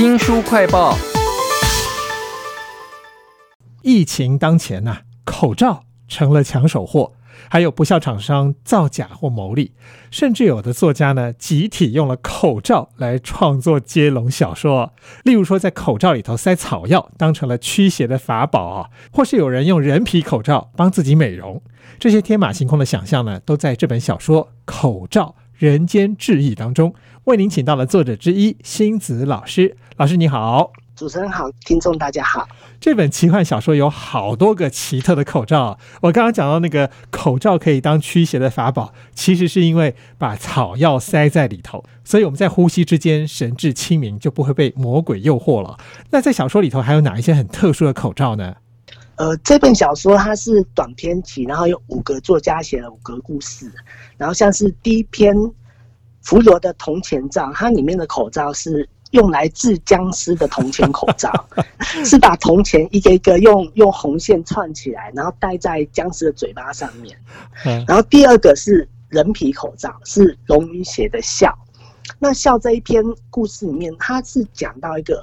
新书快报：疫情当前呐、口罩成了抢手货，还有不孝厂商造假或牟利，甚至有的作家呢集体用了口罩来创作接龙小说。例如说，在口罩里头塞草药，当成了驱邪的法宝啊，或是有人用人皮口罩帮自己美容。这些天马行空的想象呢，都在这本小说《口罩人间志异》当中，为您请到了作者之一星子老师。老师你好。主持人好，听众大家好。这本奇幻小说有好多个奇特的口罩。我刚刚讲到那个口罩可以当驱邪的法宝，其实是因为把草药塞在里头，所以我们在呼吸之间神志清明，就不会被魔鬼诱惑了。那在小说里头还有哪一些很特殊的口罩呢？呃，这本小说它是短篇集，然后有五个作家写了五个故事，然后像是第一篇《弗罗的铜钱罩》，它里面的口罩是用来治僵尸的铜钱口罩，是把铜钱一个一个用用红线串起来，然后戴在僵尸的嘴巴上面。嗯然后第二个是人皮口罩，是龙云写的笑。那笑这一篇故事里面，它是讲到一个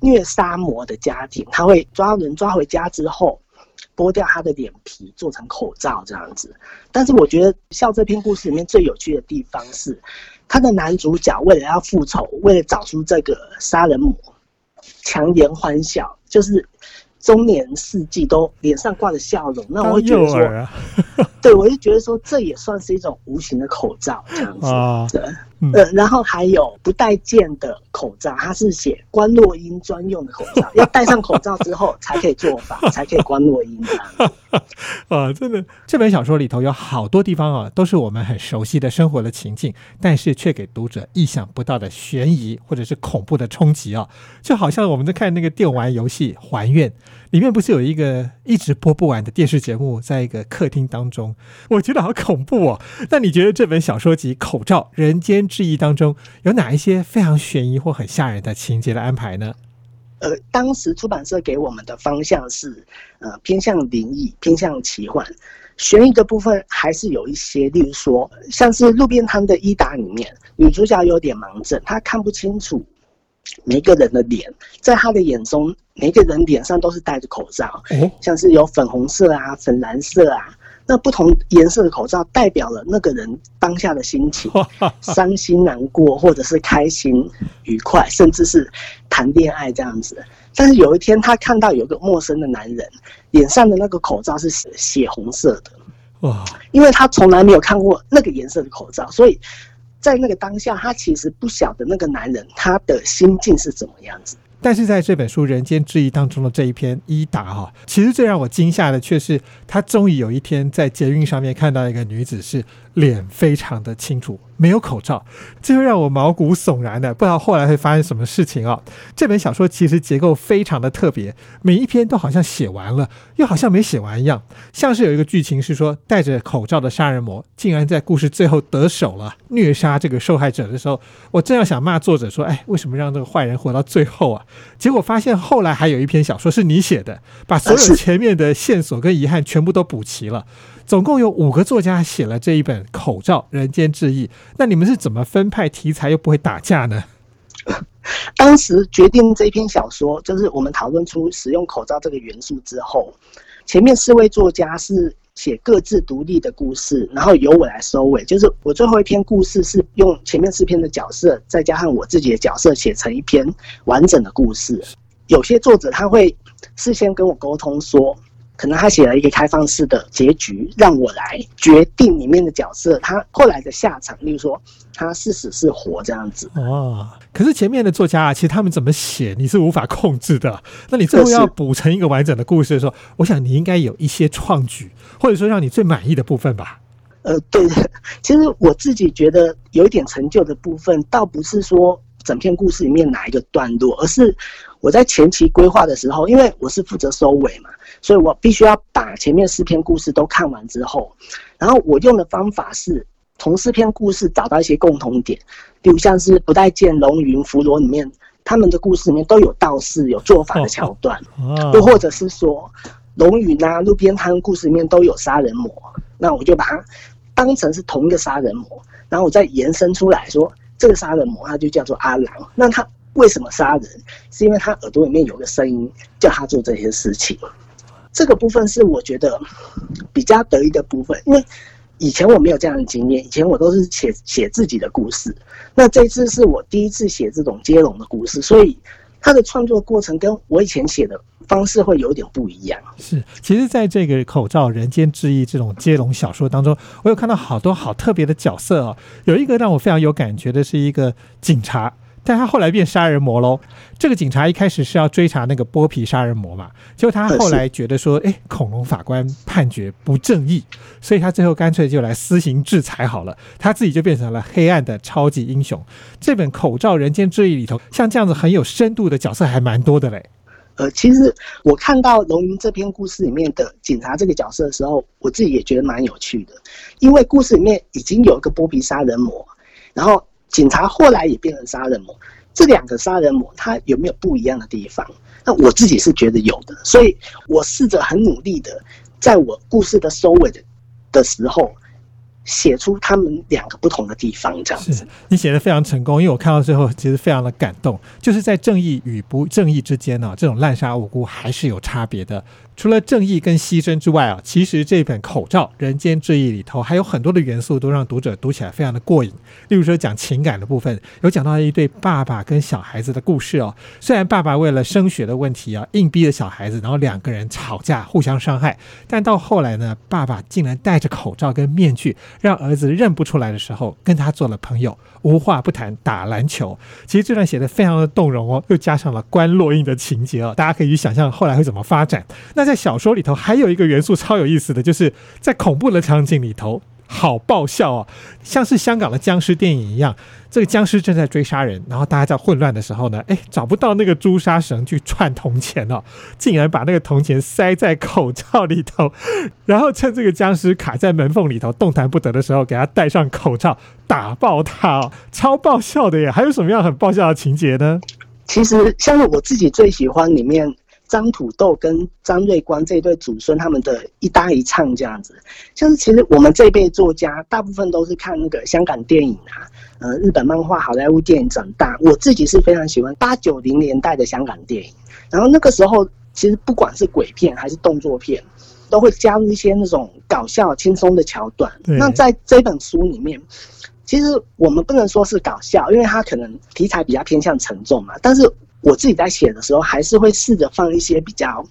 虐杀魔的家庭，他会抓人抓回家之后，剥掉他的脸皮做成口罩这样子。但是我觉得笑这篇故事里面最有趣的地方是，他的男主角为了要复仇，为了找出这个杀人魔，强颜欢笑，就是中年四季都脸上挂着笑容。那我会当觉得说，啊！对我就觉得说这也算是一种无形的口罩这样子。啊，对，嗯呃，然后还有不带剑的口罩，它是写关落音专用的口罩，要戴上口罩之后 才可以做法，才可以关落音这样。啊，真的，这本小说里头有好多地方啊，都是我们很熟悉的生活的情境，但是却给读者意想不到的悬疑或者是恐怖的冲击啊，就好像我们在看那个电玩游戏《还愿》，里面不是有一个一直播不完的电视节目，在一个客厅当中，我觉得好恐怖哦。那你觉得这本小说集《口罩人间志异》当中有哪一些非常悬疑或很吓人的情节的安排呢？呃，当时出版社给我们的方向是，呃，偏向灵异，偏向奇幻，悬疑的部分还是有一些，例如说，像是路边摊的伊达里面，女主角有点盲症，她看不清楚每个人的脸，在她的眼中，每个人脸上都是戴着口罩，哦，像是有粉红色啊、粉蓝色啊，那不同颜色的口罩代表了那个人当下的心情，伤心、难过，或者是开心、愉快，甚至是谈恋爱这样子。但是有一天，他看到有个陌生的男人，脸上的那个口罩是血红色的，哇，因为他从来没有看过那个颜色的口罩，所以在那个当下，他其实不晓得那个男人他的心境是怎么样子。但是在这本书《人间之异》当中的这一篇伊达哈，其实最让我惊吓的却是，他终于有一天在捷运上面看到一个女子是脸非常的清楚，没有口罩，这会让我毛骨悚然的，不知道后来会发生什么事情啊、这本小说其实结构非常的特别，每一篇都好像写完了，又好像没写完一样，像是有一个剧情是说，戴着口罩的杀人魔竟然在故事最后得手了，虐杀这个受害者的时候，我正要想骂作者说，哎，为什么让这个坏人活到最后啊？结果发现后来还有一篇小说是你写的，把所有前面的线索跟遗憾全部都补齐了。总共有五个作家写了这一本《口罩人间志异》，那你们是怎么分派题材又不会打架呢？当时决定这篇小说，就是我们讨论出使用口罩这个元素之后，前面四位作家是写各自独立的故事，然后由我来收尾。就是我最后一篇故事是用前面四篇的角色，再加上我自己的角色写成一篇完整的故事。有些作者他会事先跟我沟通说，可能他写了一个开放式的结局，让我来决定里面的角色他后来的下场，例如说他是死是活这样子。哦，可是前面的作家啊，其实他们怎么写你是无法控制的。那你最后要是补成一个完整的故事的时候，我想你应该有一些创举，或者说让你最满意的部分吧。呃，对的，其实我自己觉得有一点成就的部分，倒不是说整篇故事里面哪一个段落，而是我在前期规划的时候，因为我是负责收尾嘛，所以我必须要把前面四篇故事都看完之后，然后我用的方法是从四篇故事找到一些共同点，比如像是不带见、龙云、伏罗里面，他们的故事里面都有道士、有做法的桥段。哦又或者是说龙云啊、路边摊故事里面都有杀人魔，那我就把它当成是同一个杀人魔，然后我再延伸出来说，这个杀人魔他就叫做阿郎，那他为什么杀人？是因为他耳朵里面有个声音叫他做这些事情。这个部分是我觉得比较得意的部分，因为以前我没有这样的经验，以前我都是写写自己的故事。那这次是我第一次写这种接龙的故事，所以他的创作过程跟我以前写的方式会有点不一样。是，其实，在这个口罩人间志异这种接龙小说当中，我有看到好多好特别的角色哦。有一个让我非常有感觉的是一个警察。但他后来变杀人魔喽。这个警察一开始是要追查那个剥皮杀人魔嘛，结果他后来觉得说，哎，恐龙法官判决不正义，所以他最后干脆就来私刑制裁好了，他自己就变成了黑暗的超级英雄。这本《口罩人间志异》里头，像这样子很有深度的角色还蛮多的嘞。呃，其实我看到龙云这篇故事里面的警察这个角色的时候，我自己也觉得蛮有趣的，因为故事里面已经有一个剥皮杀人魔，然后。警察后来也变成杀人魔，这两个杀人魔他有没有不一样的地方？那我自己是觉得有的，所以我试着很努力的，在我故事的收尾的的时候。写出他们两个不同的地方，这样子，你写的非常成功。因为我看到最后，其实非常的感动，就是在正义与不正义之间呢，这种滥杀无辜还是有差别的。除了正义跟牺牲之外啊，其实这本《口罩人间志异》里头还有很多的元素，都让读者读起来非常的过瘾。例如说讲情感的部分，有讲到一对爸爸跟小孩子的故事哦。虽然爸爸为了升学的问题啊，硬逼着小孩子，然后两个人吵架，互相伤害，但到后来呢，爸爸竟然戴着口罩跟面具。让儿子认不出来的时候，跟他做了朋友，无话不谈，打篮球。其实这段写的非常的动容哦，又加上了关落印的情节哦，大家可以去想象后来会怎么发展。那在小说里头还有一个元素超有意思的就是在恐怖的场景里头。好爆笑哦，像是香港的僵尸电影一样。这个僵尸正在追杀人，然后大家在混乱的时候呢，哎，找不到那个朱砂绳去串铜钱哦，竟然把那个铜钱塞在口罩里头，然后趁这个僵尸卡在门缝里头动弹不得的时候，给他戴上口罩，打爆他哦，超爆笑的耶！还有什么样很爆笑的情节呢？其实像是我自己最喜欢里面。张土豆跟张瑞光这一对祖孙，他们的一搭一唱这样子，像是其实我们这一辈作家大部分都是看那个香港电影啊，呃，日本漫画、好莱坞电影长大。我自己是非常喜欢八九零年代的香港电影，然后那个时候其实不管是鬼片还是动作片，都会加入一些那种搞笑、轻松的桥段。那在这本书里面，其实我们不能说是搞笑，因为它可能题材比较偏向沉重嘛，但是。我自己在写的时候，还是会试着放一些比较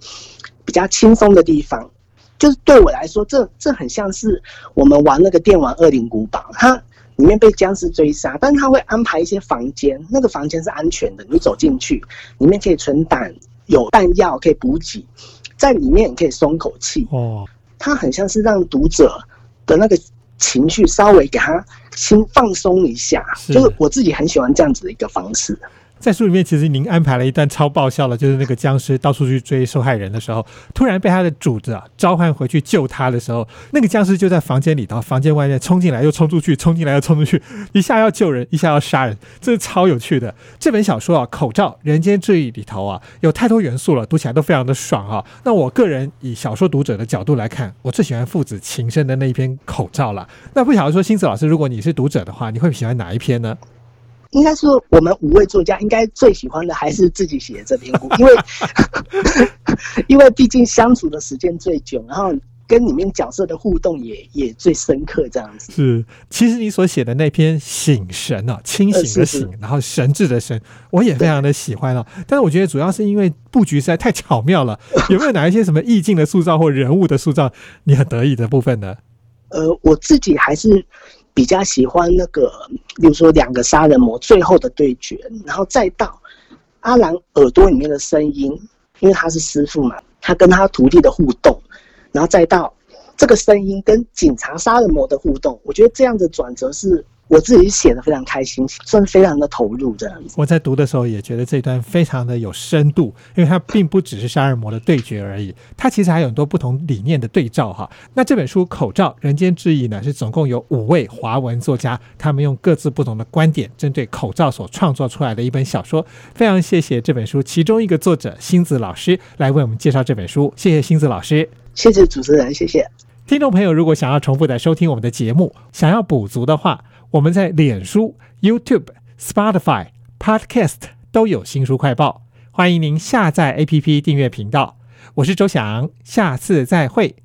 比较轻松的地方。就是对我来说，这这很像是我们玩那个电玩《恶灵古堡》，它里面被僵尸追杀，但是它会安排一些房间，那个房间是安全的，你走进去，里面可以存弹，有弹药可以补给，在里面你可以松口气。哦，它很像是让读者的那个情绪稍微给他轻放松一下，就是我自己很喜欢这样子的一个方式。在书里面，其实您安排了一段超爆笑的，就是那个僵尸到处去追受害人的时候，突然被他的主子啊召唤回去救他的时候，那个僵尸就在房间里头，房间外面冲进来又冲出去，冲进来又冲出去，一下要救人，一下要杀人，这是超有趣的。这本小说啊，《口罩人间志异》里头啊，有太多元素了，读起来都非常的爽啊。那我个人以小说读者的角度来看，我最喜欢父子情深的那一篇《口罩》了。那不晓得说，星子老师，如果你是读者的话，你会喜欢哪一篇呢？应该说，我们五位作家应该最喜欢的还是自己写的这篇故，因为 因为毕竟相处的时间最久，然后跟里面角色的互动也也最深刻，这样子。是，其实你所写的那篇醒神啊，清醒的醒，然后神智的神，我也非常的喜欢哦。但是我觉得主要是因为布局实在太巧妙了。有没有哪一些什么意境的塑造或人物的塑造，你很得意的部分呢？呃，我自己还是。比较喜欢那个，比如说两个杀人魔最后的对决，然后再到阿兰耳朵里面的声音，因为他是师傅嘛，他跟他徒弟的互动，然后再到这个声音跟警察杀人魔的互动，我觉得这样的转折是。我自己写的非常开心，算非常的投入这样子。我在读的时候也觉得这段非常的有深度，因为它并不只是杀人魔的对决而已，它其实还有很多不同理念的对照哈。那这本书《口罩人间之异》呢，是总共有五位华文作家，他们用各自不同的观点，针对口罩所创作出来的一本小说。非常谢谢这本书其中一个作者星子老师来为我们介绍这本书，谢谢星子老师，谢谢主持人，谢谢听众朋友。如果想要重复的收听我们的节目，想要补足的话。我们在脸书、YouTube、Spotify、Podcast 都有新书快报，欢迎您下载 APP 订阅频道。我是周翔，下次再会。